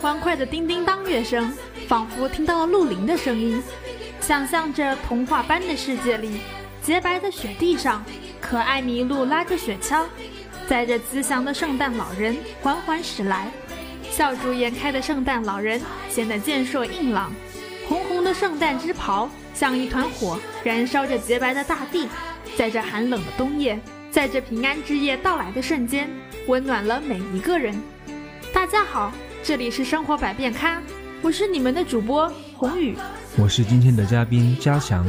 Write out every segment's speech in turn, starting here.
欢快的叮叮当乐声，仿佛听到了鹿林的声音。想象着童话般的世界里，洁白的雪地上，可爱麋鹿拉着雪橇，载着慈祥的圣诞老人缓缓驶来。笑逐颜开的圣诞老人显得健硕硬朗，红红的圣诞之袍像一团火，燃烧着洁白的大地。在这寒冷的冬夜，在这平安之夜到来的瞬间，温暖了每一个人。大家好，这里是生活百变咖，我是你们的主播宏宇。我是今天的嘉宾嘉祥。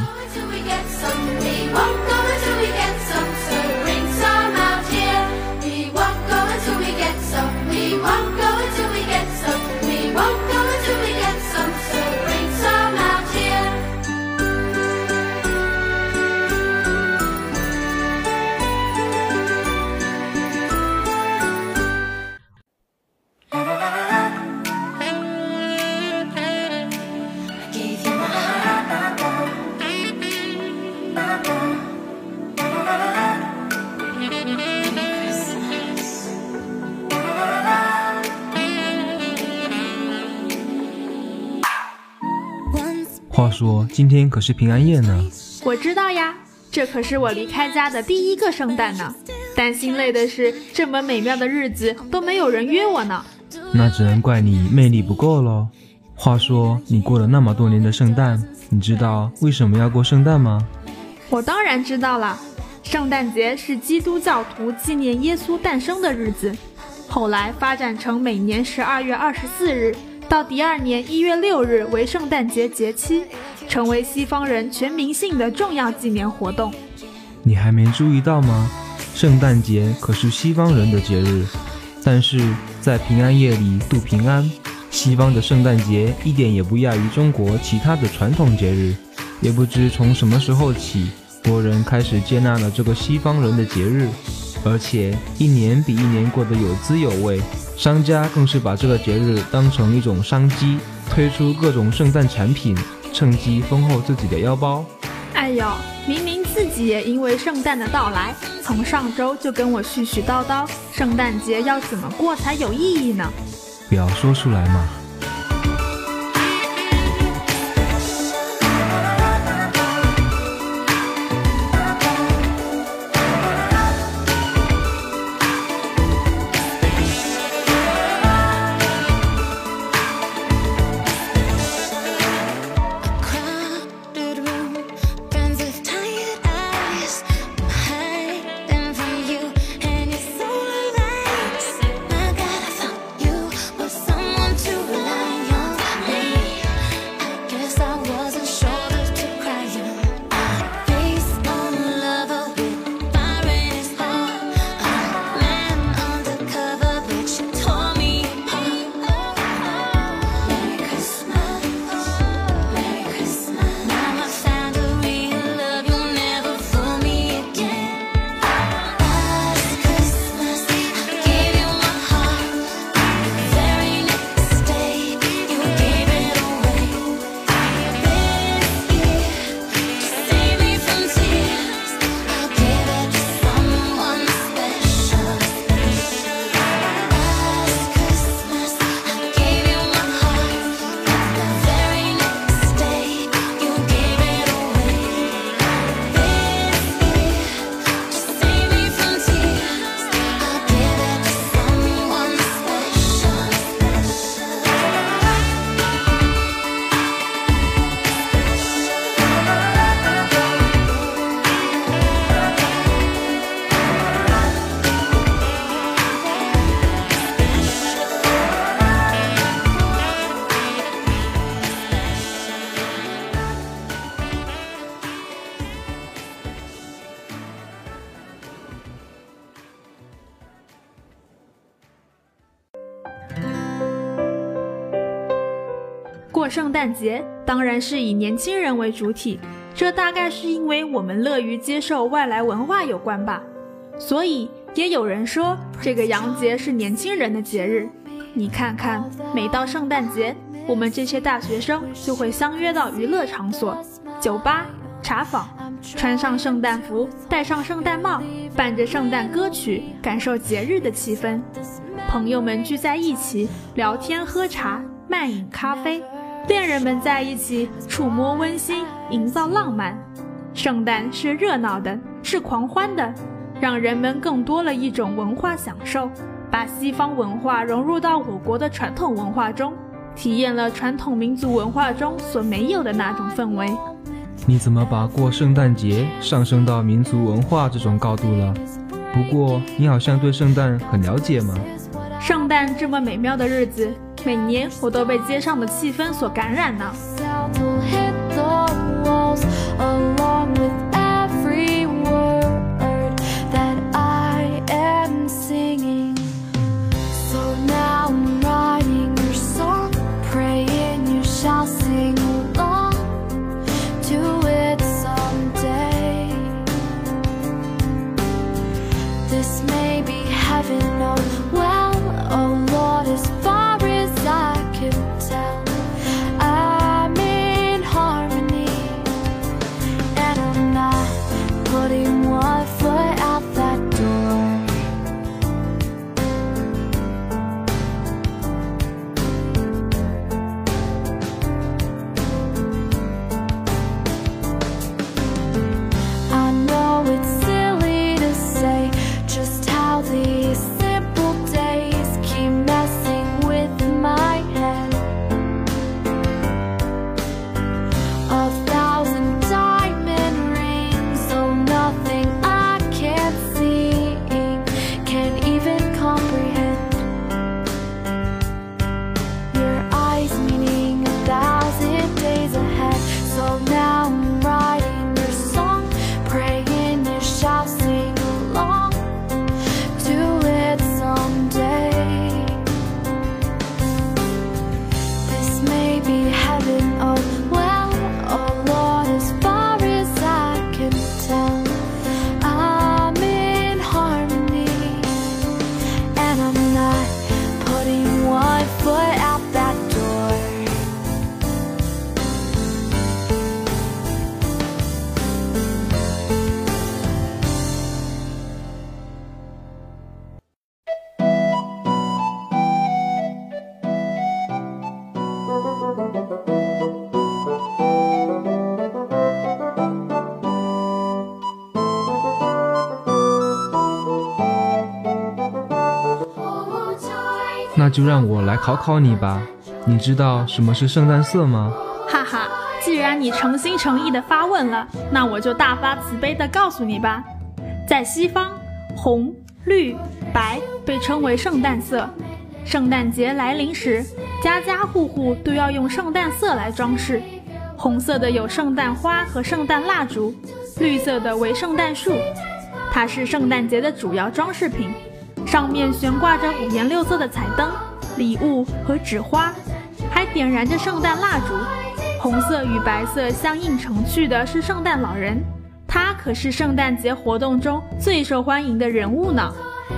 话说今天可是平安夜呢，我知道呀，这可是我离开家的第一个圣诞呢。但心累的是，这么美妙的日子都没有人约我呢。那只能怪你魅力不够喽。话说你过了那么多年的圣诞，你知道为什么要过圣诞吗？我当然知道了，圣诞节是基督教徒纪念耶稣诞生的日子，后来发展成每年十二月二十四日到第二年一月六日为圣诞节节期，成为西方人全民性的重要纪念活动。你还没注意到吗？圣诞节可是西方人的节日，但是在平安夜里度平安。西方的圣诞节一点也不亚于中国其他的传统节日，也不知从什么时候起，国人开始接纳了这个西方人的节日，而且一年比一年过得有滋有味。商家更是把这个节日当成一种商机，推出各种圣诞产品，趁机丰厚自己的腰包。哎呦，明明自己也因为圣诞的到来，从上周就跟我絮絮叨叨，圣诞节要怎么过才有意义呢？不要说出来嘛。圣诞节当然是以年轻人为主体，这大概是因为我们乐于接受外来文化有关吧。所以也有人说这个洋节是年轻人的节日。你看看，每到圣诞节，我们这些大学生就会相约到娱乐场所、酒吧、茶坊，穿上圣诞服，戴上圣诞帽，伴着圣诞歌曲，感受节日的气氛。朋友们聚在一起聊天喝茶，慢饮咖啡；恋人们在一起触摸温馨，营造浪漫。圣诞是热闹的，是狂欢的，让人们更多了一种文化享受，把西方文化融入到我国的传统文化中，体验了传统民族文化中所没有的那种氛围。你怎么把过圣诞节上升到民族文化这种高度了？不过你好像对圣诞很了解嘛。圣诞这么美妙的日子，每年我都被街上的气氛所感染呢。就让我来考考你吧。你知道什么是圣诞色吗？哈哈，既然你诚心诚意的发问了，那我就大发慈悲的告诉你吧。在西方，红、绿、白被称为圣诞色。圣诞节来临时，家家户户都要用圣诞色来装饰。红色的有圣诞花和圣诞蜡烛，绿色的为圣诞树，它是圣诞节的主要装饰品，上面悬挂着五颜六色的彩灯、礼物和纸花，还点燃着圣诞蜡烛。红色与白色相映成趣的是圣诞老人，他可是圣诞节活动中最受欢迎的人物呢。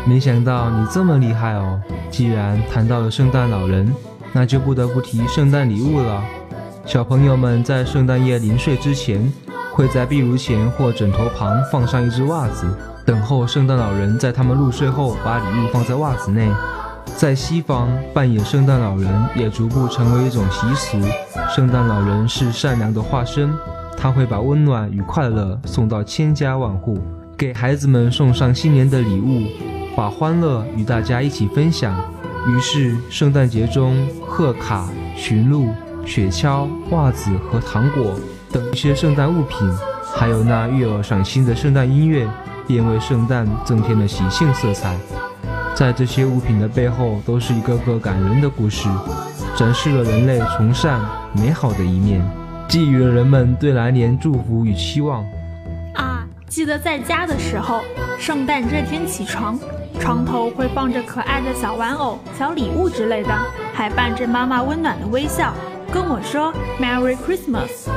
没想到你这么厉害哦！既然谈到了圣诞老人，那就不得不提圣诞礼物了。小朋友们在圣诞夜临睡之前，会在壁炉前或枕头旁放上一只袜子，等候圣诞老人在他们入睡后把礼物放在袜子内。在西方，扮演圣诞老人也逐步成为一种习俗。圣诞老人是善良的化身，他会把温暖与快乐送到千家万户，给孩子们送上新年的礼物，把欢乐与大家一起分享。于是，圣诞节中，贺卡、驯鹿、雪橇、袜子和糖果等一些圣诞物品，还有那悦耳赏心的圣诞音乐，便为圣诞增添了喜庆色彩。在这些物品的背后，都是一个个感人的故事，展示了人类从善美好的一面，寄予了人们对来年祝福与期望。啊，记得在家的时候，圣诞这天起床，床头会放着可爱的小玩偶、小礼物之类的，还伴着妈妈温暖的微笑，跟我说 “Merry。Christmas,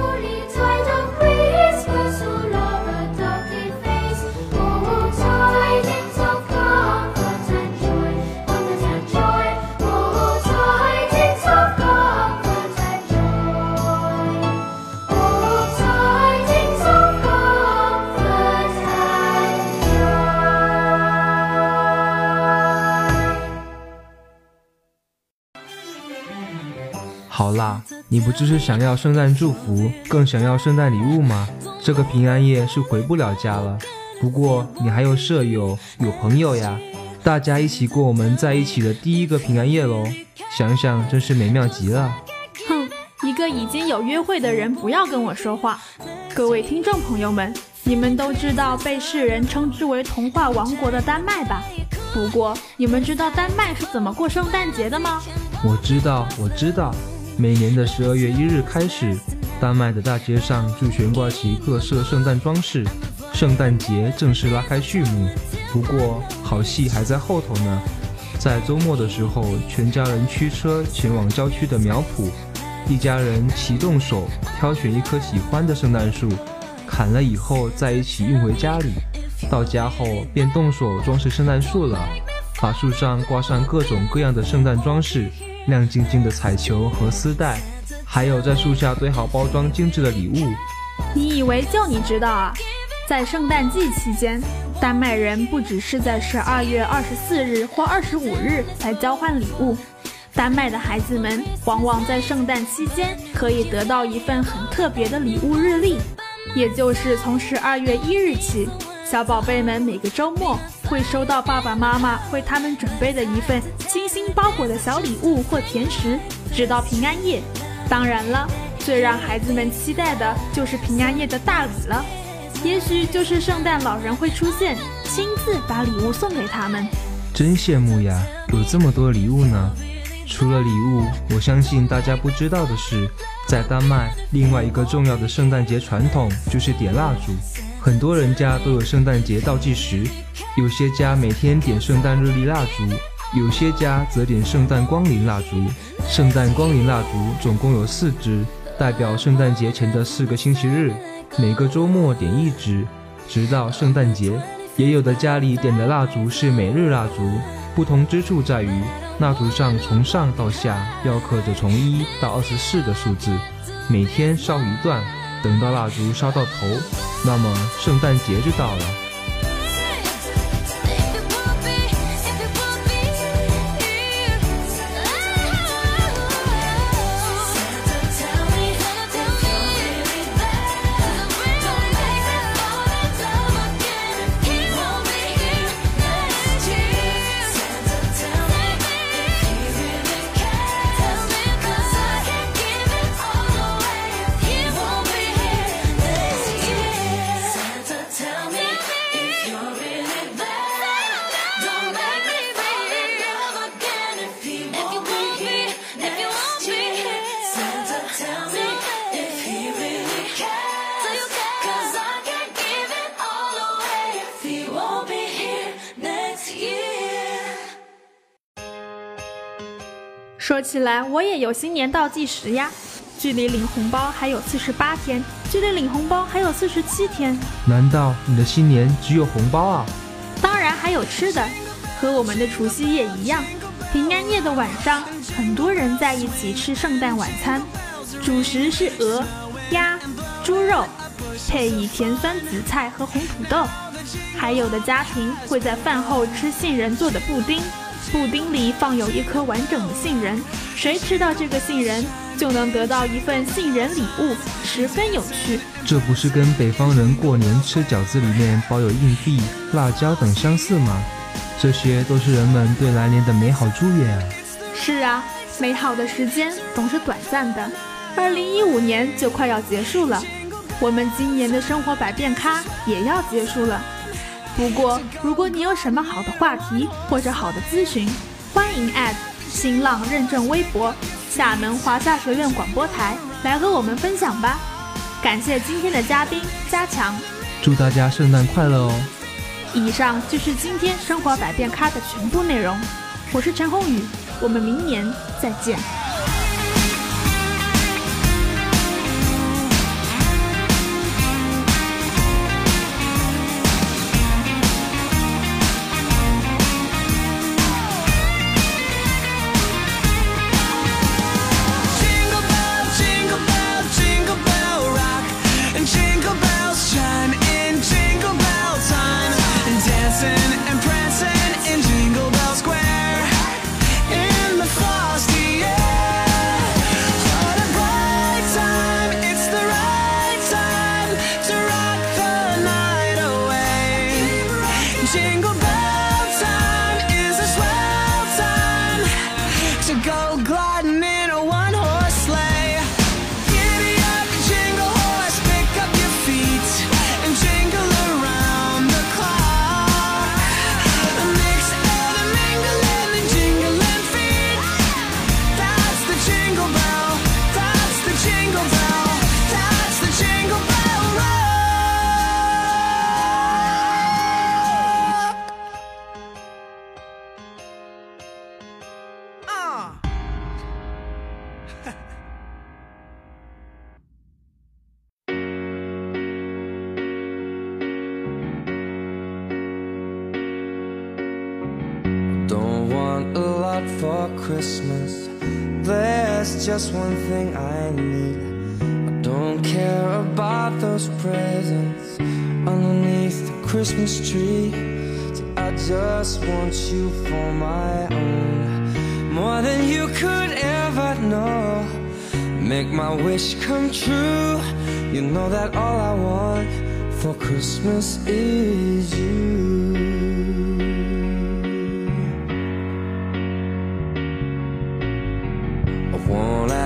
你不就是想要圣诞祝福，更想要圣诞礼物吗？这个平安夜是回不了家了。不过你还有舍友，有朋友呀，大家一起过我们在一起的第一个平安夜喽！想想真是美妙极了。哼，一个已经有约会的人不要跟我说话。各位听众朋友们，你们都知道被世人称之为童话王国的丹麦吧？不过你们知道丹麦是怎么过圣诞节的吗？我知道，我知道。每年的十二月一日开始，丹麦的大街上就悬挂起各色圣诞装饰，圣诞节正式拉开序幕。不过好戏还在后头呢。在周末的时候，全家人驱车前往郊区的苗圃，一家人齐动手挑选一棵喜欢的圣诞树，砍了以后再一起运回家里。到家后便动手装饰圣诞树了，把树上挂上各种各样的圣诞装饰。亮晶晶的彩球和丝带，还有在树下堆好包装精致的礼物。你以为就你知道啊？在圣诞季期间，丹麦人不只是在十二月二十四日或二十五日才交换礼物，丹麦的孩子们往往在圣诞期间可以得到一份很特别的礼物日历，也就是从十二月一日起。小宝贝们每个周末会收到爸爸妈妈为他们准备的一份精心包裹的小礼物或甜食，直到平安夜。当然了，最让孩子们期待的就是平安夜的大礼了，也许就是圣诞老人会出现，亲自把礼物送给他们。真羡慕呀，有这么多礼物呢！除了礼物，我相信大家不知道的是，在丹麦另外一个重要的圣诞节传统就是点蜡烛。很多人家都有圣诞节倒计时，有些家每天点圣诞日历蜡烛，有些家则点圣诞光临蜡烛。圣诞光临蜡烛总共有四支，代表圣诞节前的四个星期日，每个周末点一支，直到圣诞节。也有的家里点的蜡烛是每日蜡烛，不同之处在于蜡烛上从上到下雕刻着从一到二十四的数字，每天烧一段。等到蜡烛烧到头，那么圣诞节就到了。起来，我也有新年倒计时呀，距离领红包还有四十八天，距离领红包还有四十七天。难道你的新年只有红包啊？当然还有吃的，和我们的除夕夜一样。平安夜的晚上，很多人在一起吃圣诞晚餐，主食是鹅、鸭、猪肉，配以甜酸紫菜和红土豆。还有的家庭会在饭后吃杏仁做的布丁。布丁里放有一颗完整的杏仁，谁吃到这个杏仁，就能得到一份杏仁礼物，十分有趣。这不是跟北方人过年吃饺子里面包有硬币、辣椒等相似吗？这些都是人们对来年的美好祝愿啊！是啊，美好的时间总是短暂的，二零一五年就快要结束了，我们今年的生活百变咖也要结束了。不过，如果你有什么好的话题或者好的咨询，欢迎新浪认证微博厦门华夏学院广播台来和我们分享吧。感谢今天的嘉宾加强，祝大家圣诞快乐哦！以上就是今天生活百变咖的全部内容，我是陈宏宇，我们明年再见。Christmas. There's just one thing I need. I don't care about those presents underneath the Christmas tree. I just want you for my own, more than you could ever know. Make my wish come true. You know that all I want for Christmas is you.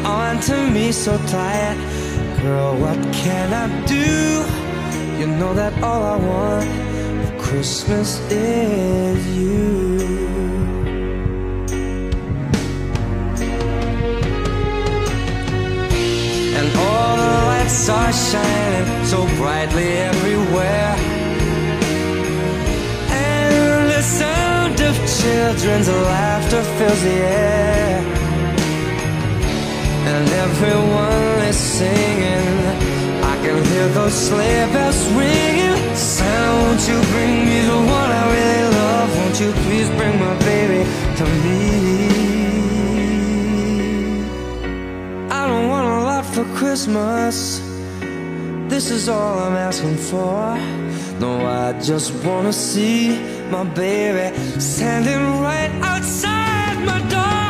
holding on to me so tight. Girl, what can I do? You know that all I want for Christmas is you. And all the lights are shining so brightly everywhere. And the sound of children's laughter fills the air. And everyone is singing. I can hear those sleigh bells ringing. Santa, won't you bring me the one I really love? Won't you please bring my baby to me? I don't want a lot for Christmas. This is all I'm asking for. No, I just wanna see my baby standing right outside my door.